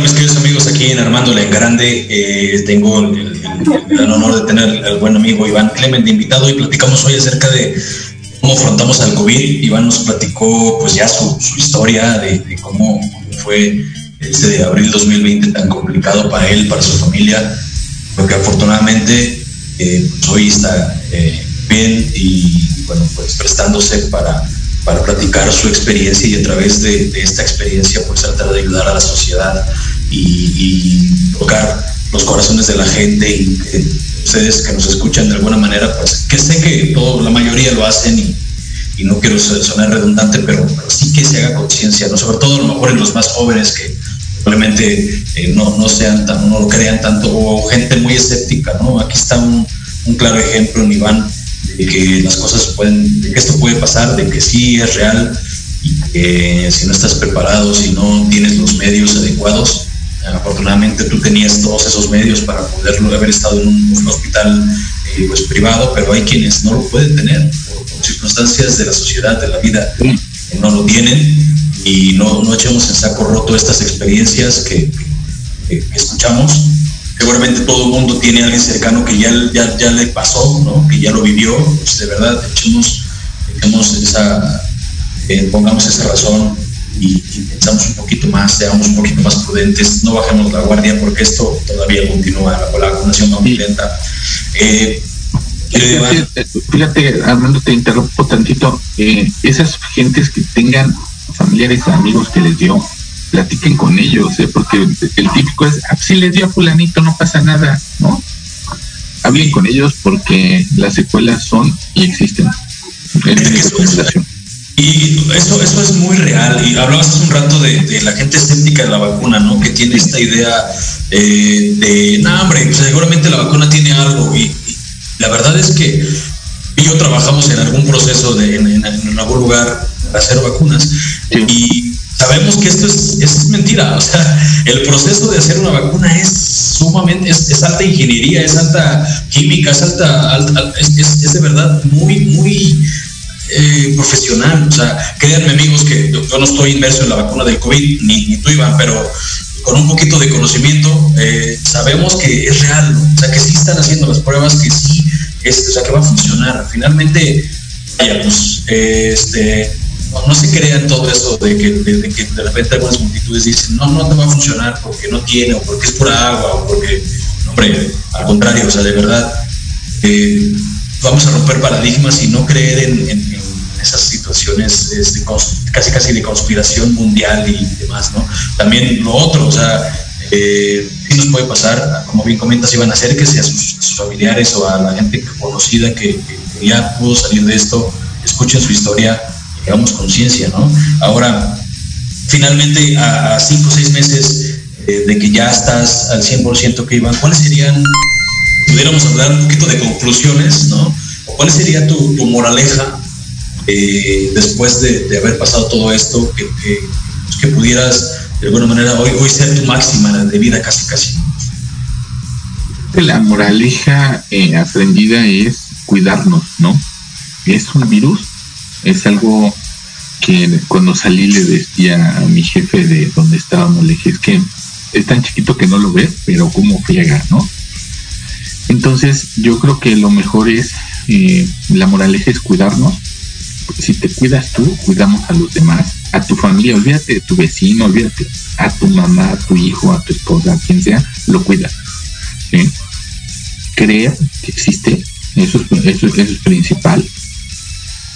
Mis queridos amigos, aquí en Armando en Grande. Eh, tengo el, gran honor de tener al buen amigo Iván Clement de invitado y platicamos hoy acerca de cómo afrontamos al COVID. Iván nos platicó pues ya su, historia de, cómo, fue este de abril 2020 tan complicado para él, para su familia, porque afortunadamente eh, pues hoy está eh, bien y bueno, pues prestándose para para platicar su experiencia y a través de, esta experiencia pues tratar de ayudar a la sociedad y, tocar los corazones de la gente y que ustedes que nos escuchan de alguna manera pues que sé que todo, la mayoría lo hacen y, no quiero sonar redundante pero, sí que se haga conciencia, ¿no? sobre todo a lo mejor en los más jóvenes que probablemente eh, no, no sean tan, no lo crean tanto o gente muy escéptica, ¿no? Aquí está un, un claro ejemplo en Iván de que las cosas pueden, de que esto puede pasar, de que sí es real y que si no estás preparado, si no tienes los medios adecuados, Afortunadamente tú tenías todos esos medios para poder haber estado en un, hospital eh, pues, privado, pero hay quienes no lo pueden tener por, circunstancias de la sociedad, de la vida, no lo tienen y no, no echemos en saco roto estas experiencias que, escuchamos. Seguramente todo el mundo tiene a alguien cercano que ya, ya, ya le pasó, ¿no? que ya lo vivió. Pues de verdad, echemos, echemos esa, eh, pongamos esa razón y, pensamos un poquito más, seamos un poquito más prudentes, no bajemos la guardia porque esto todavía continúa, la, la vacunación va muy lenta. Eh, fíjate, Armando, te interrumpo tantito. Eh, esas gentes que tengan familiares, amigos que les dio, platiquen con ellos, ¿eh? porque el, típico es, ah, si les dio a fulanito, no pasa nada, ¿no? Hablen con ellos porque las secuelas son y existen. Y eso, eso es muy real. Y hablabas hace un rato de, la gente escéptica de la vacuna, ¿no? Que tiene esta idea eh, de, no, hombre, pues seguramente la vacuna tiene algo. Y, la verdad es que yo trabajamos en algún proceso de, en, algún lugar para hacer vacunas. Y sabemos que esto es, es, mentira. O sea, el proceso de hacer una vacuna es sumamente, es, alta ingeniería, es alta química, es alta, es, es, de verdad muy, muy eh, profesional. O sea, créanme amigos que yo, no estoy inmerso en la vacuna del COVID, ni, tú Iván, pero con un poquito de conocimiento eh, sabemos que es real, o sea, que sí están haciendo las pruebas, que sí, es, o sea, que va a funcionar. Finalmente, vaya, pues, este, no, se crean todo eso de que, de, que de repente algunas multitudes dicen, no, no te va a funcionar porque no tiene, o porque es pura agua, o porque, hombre, al contrario, o sea, de verdad, eh, vamos a romper paradigmas y no creer en esas situaciones casi casi de conspiración mundial y demás, ¿no? También lo otro, o sea, eh, ¿qué nos puede pasar? Como bien comentas, iban a acérquese a sus, a sus familiares o a la gente conocida que, ya pudo salir de esto, escuchen su historia hagamos conciencia, ¿no? Ahora, finalmente, a, cinco o seis meses eh, de que ya estás al 100% que iban, ¿cuáles serían, pudiéramos hablar un poquito de conclusiones, ¿no? ¿Cuál sería tu, tu moraleja eh, después de, haber pasado todo esto, que, pues, que, pudieras de alguna manera hoy, hoy ser tu máxima de vida casi casi. La moraleja eh, aprendida es cuidarnos, ¿no? Es un virus, es algo que cuando salí le decía a mi jefe de donde estábamos, le dije, es que es tan chiquito que no lo ves, pero como friega, ¿no? Entonces yo creo que lo mejor es, eh, la moraleja es cuidarnos, si te cuidas tú, cuidamos a los demás, a tu familia, olvídate de tu vecino, olvídate, a tu mamá, a tu hijo, a tu esposa, a quien sea, lo cuidas. Creer que existe, eso es, eso, es principal.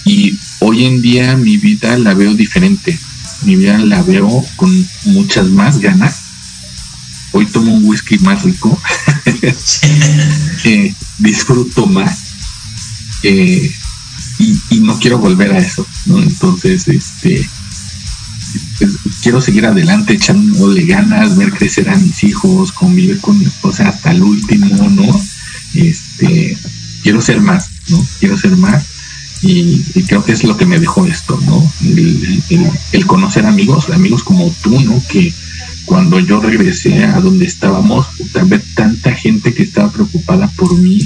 Y hoy en día mi vida la veo diferente. Mi vida la veo con muchas más ganas. Hoy tomo un whisky más rico. Eh, disfruto más. Eh, y, no quiero volver a eso, ¿no? Entonces, este, quiero seguir adelante, echándole ganas, ver crecer a mis hijos, convivir con mi esposa hasta el último, ¿no? Este, quiero ser más, ¿no? Quiero ser más. Y, creo que es lo que me dejó esto, ¿no? El, conocer amigos, amigos como tú, ¿no? Que cuando yo regresé a donde estábamos, ver tanta gente que estaba preocupada por mí,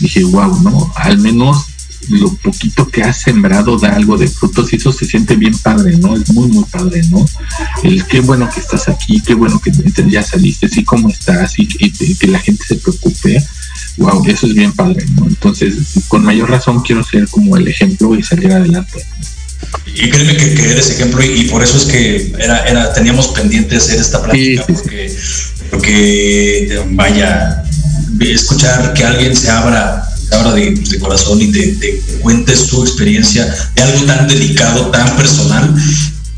dije, wow, ¿no? Al menos lo poquito que has sembrado da algo de frutos y eso se siente bien padre, ¿no? Es muy, muy padre, ¿no? El qué bueno que estás aquí, qué bueno que ya saliste, sí, cómo estás y, que la gente se preocupe. Wow, eso es bien padre, ¿no? Entonces, con mayor razón quiero ser como el ejemplo y salir adelante. Y créeme que, que eres ejemplo y, por eso es que era, era, teníamos pendiente hacer esta plática porque, porque vaya, escuchar que alguien se abra ahora de, corazón y te, cuentes su experiencia de algo tan delicado, tan personal,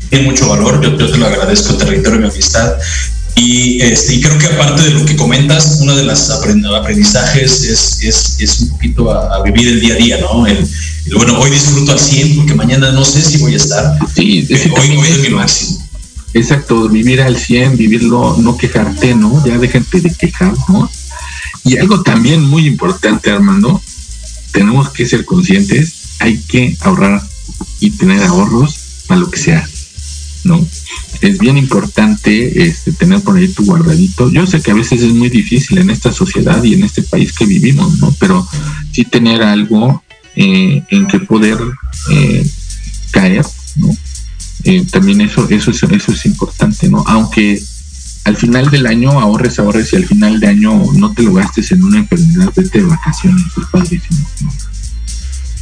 tiene mucho valor. Yo, te lo agradezco, territorio de mi amistad. Y, este, y creo que aparte de lo que comentas, uno de los aprendizajes es, es, es un poquito a, vivir el día a día, ¿no? El, bueno, hoy disfruto al 100 porque mañana no sé si voy a estar. Sí, eh, hoy, hoy es mi máximo. Exacto, vivir al 100, vivirlo, no quejarte, ¿no? Ya déjate de quejar, ¿no? Y algo también muy importante, Armando, tenemos que ser conscientes, hay que ahorrar y tener ahorros para lo que sea. ¿no? Es bien importante este, tener por ahí tu guardadito. Yo sé que a veces es muy difícil en esta sociedad y en este país que vivimos, ¿no? Pero sí tener algo eh, en que poder eh, caer, ¿no? Eh, también eso, eso, es, eso es importante, ¿no? Aunque al final del año ahorres, ahorres y al final de año no te lo gastes en una enfermedad, vete de vacaciones, es padrísimo, ¿no?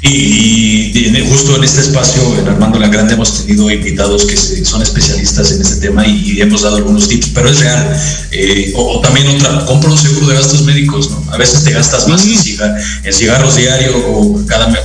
Y, justo en este espacio, en Armando La Grande, hemos tenido invitados que son especialistas en este tema y, hemos dado algunos tips, pero es real. Eh, o, también otra, compra un seguro de gastos médicos, ¿no? A veces te gastas más en, cigarros diario o cada mes,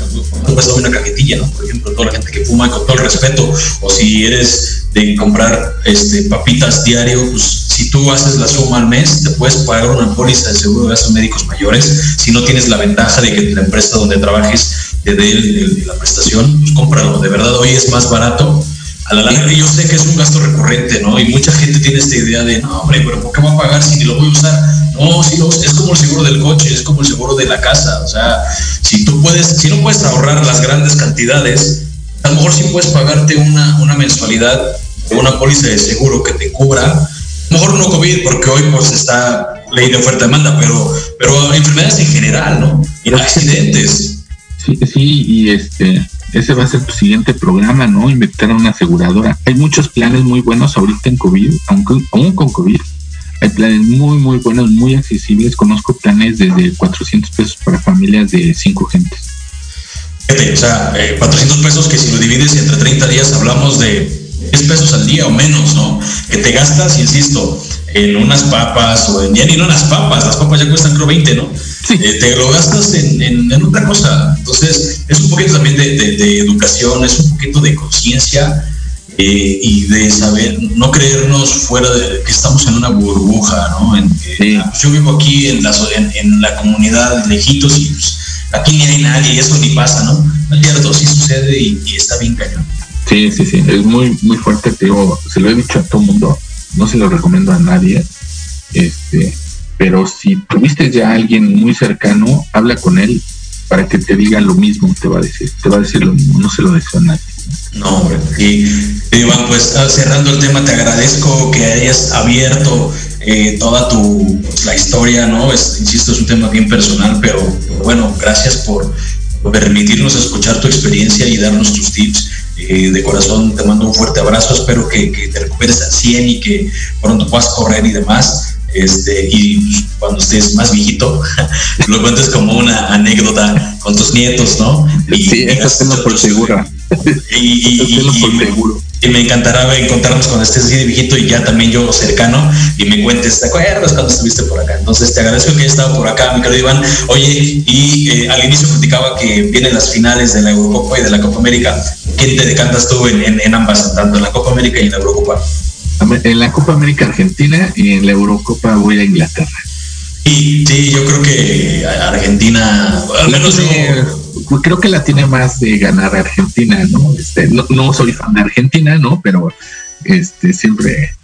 dar una cajetilla, ¿no? Por ejemplo, toda la gente que fuma, con todo el respeto, o si eres de comprar este, papitas diario, pues si tú haces la suma al mes, te puedes pagar una póliza de seguro de gastos médicos mayores si no tienes la ventaja de que la empresa donde trabajes te dé la prestación, pues cómpralo. De verdad, hoy es más barato. A la larga, yo sé que es un gasto recurrente, ¿no? Y mucha gente tiene esta idea de, no, hombre, pero ¿por qué voy a pagar si ni lo voy a usar? No, si no, es como el seguro del coche, es como el seguro de la casa. O sea, si tú puedes, si no puedes ahorrar las grandes cantidades, a lo mejor sí puedes pagarte una, una mensualidad de una póliza de seguro que te cubra. Mejor no COVID, porque hoy pues está ley de oferta demanda, pero, pero enfermedades en general, ¿no? Y accidentes. Sí, sí, y este, ese va a ser tu siguiente programa, ¿no? Invitar a una aseguradora. Hay muchos planes muy buenos ahorita en COVID, aunque aún con COVID. Hay planes muy, muy buenos, muy accesibles. Conozco planes desde 400 pesos para familias de cinco gentes. O sea, 400 eh, pesos que si lo divides entre 30 días hablamos de 10 pesos al día o menos, ¿no? Que te gastas, insisto, en unas papas o en, ya ni en unas papas, las papas ya cuestan creo 20, ¿no? Eh, te lo gastas en, otra cosa. Entonces, es un poquito también de, educación, es un poquito de conciencia eh, y de saber, no creernos fuera de que estamos en una burbuja, ¿no? En, yo vivo aquí en la, en, la comunidad lejitos y pues, aquí ni hay nadie y eso ni pasa, ¿no? No es cierto, sí sucede y, está bien cañón. Sí, sí, sí, es muy, muy fuerte, te digo, se lo he dicho a todo el mundo, no se lo recomiendo a nadie, este, pero si tuviste ya a alguien muy cercano, habla con él para que te diga lo mismo, te va a decir, te va a decir lo mismo, no se lo deseo a nadie. No, hombre, y Iván, pues ah, cerrando el tema, te agradezco que hayas abierto eh, toda tu la historia, ¿no? Insisto, es un tema bien personal, pero bueno, gracias por permitirnos escuchar tu experiencia y darnos tus tips. Eh, de corazón te mando un fuerte abrazo, espero que, que, te recuperes al 100 y que pronto puedas correr y demás este, y cuando estés más viejito, lo cuentes como una anécdota con tus nietos, ¿no? Y, sí, eso por seguro. Y, y, me encantará encontrarnos cuando estés así de viejito y ya también yo cercano y me cuentes, ¿te acuerdas cuando estuviste por acá? Entonces te agradezco que hayas estado por acá, mi querido Iván. Oye, y eh, al inicio platicaba que vienen las finales de la Eurocopa y de la Copa América. ¿Quién te decantas tú en, en ambas, tanto en la Copa América y en la Eurocopa? En la Copa América Argentina y en la Eurocopa voy a Inglaterra. Y sí, yo creo que Argentina, al menos creo que la tiene más de ganar Argentina, ¿no? Este, no, soy fan de Argentina, ¿no? Pero este siempre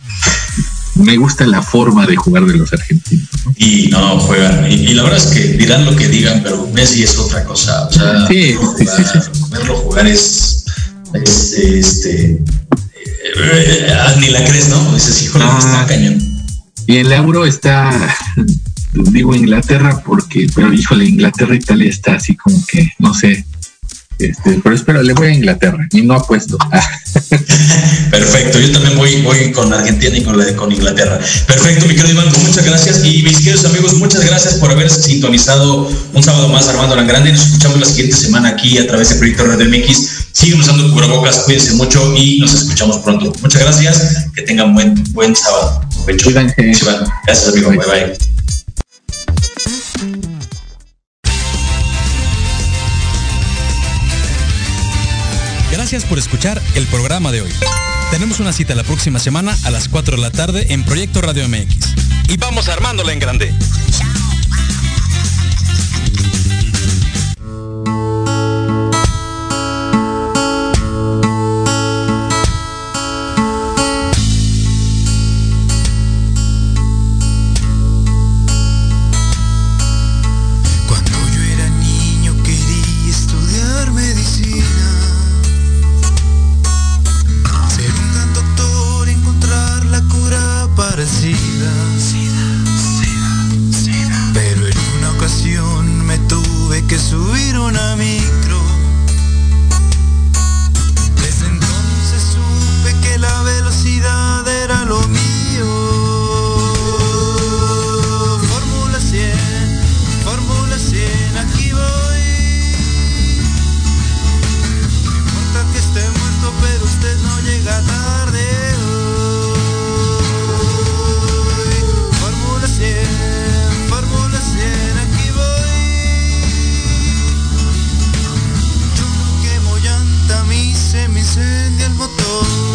me gusta la forma de jugar de los argentinos. Y no, juegan. Y, la verdad es que dirán lo que digan, pero Messi es otra cosa. O sea, sí, verlo jugar es, es este ni la crees, ¿no? Dices, híjole, ah, está cañón. Y el euro está, digo Inglaterra porque, pero híjole, Inglaterra Italia está así como que, no sé. Este, pero espera, le voy a Inglaterra y no apuesto. Perfecto, yo también voy, voy con Argentina y con, la, con Inglaterra. Perfecto, mi querido Iván, muchas gracias. Y mis queridos amigos, muchas gracias por haber sintonizado un sábado más Armando Grande. Nos escuchamos la siguiente semana aquí a través de Proyecto Radio MX Siguen usando cubrebocas, cuídense mucho y nos escuchamos pronto. Muchas gracias, que tengan buen, buen sábado. Buen Gracias, amigo. Bye bye. Gracias por escuchar el programa de hoy. Tenemos una cita la próxima semana a las 4 de la tarde en Proyecto Radio MX. Y vamos armándola en grande. Chao. Oh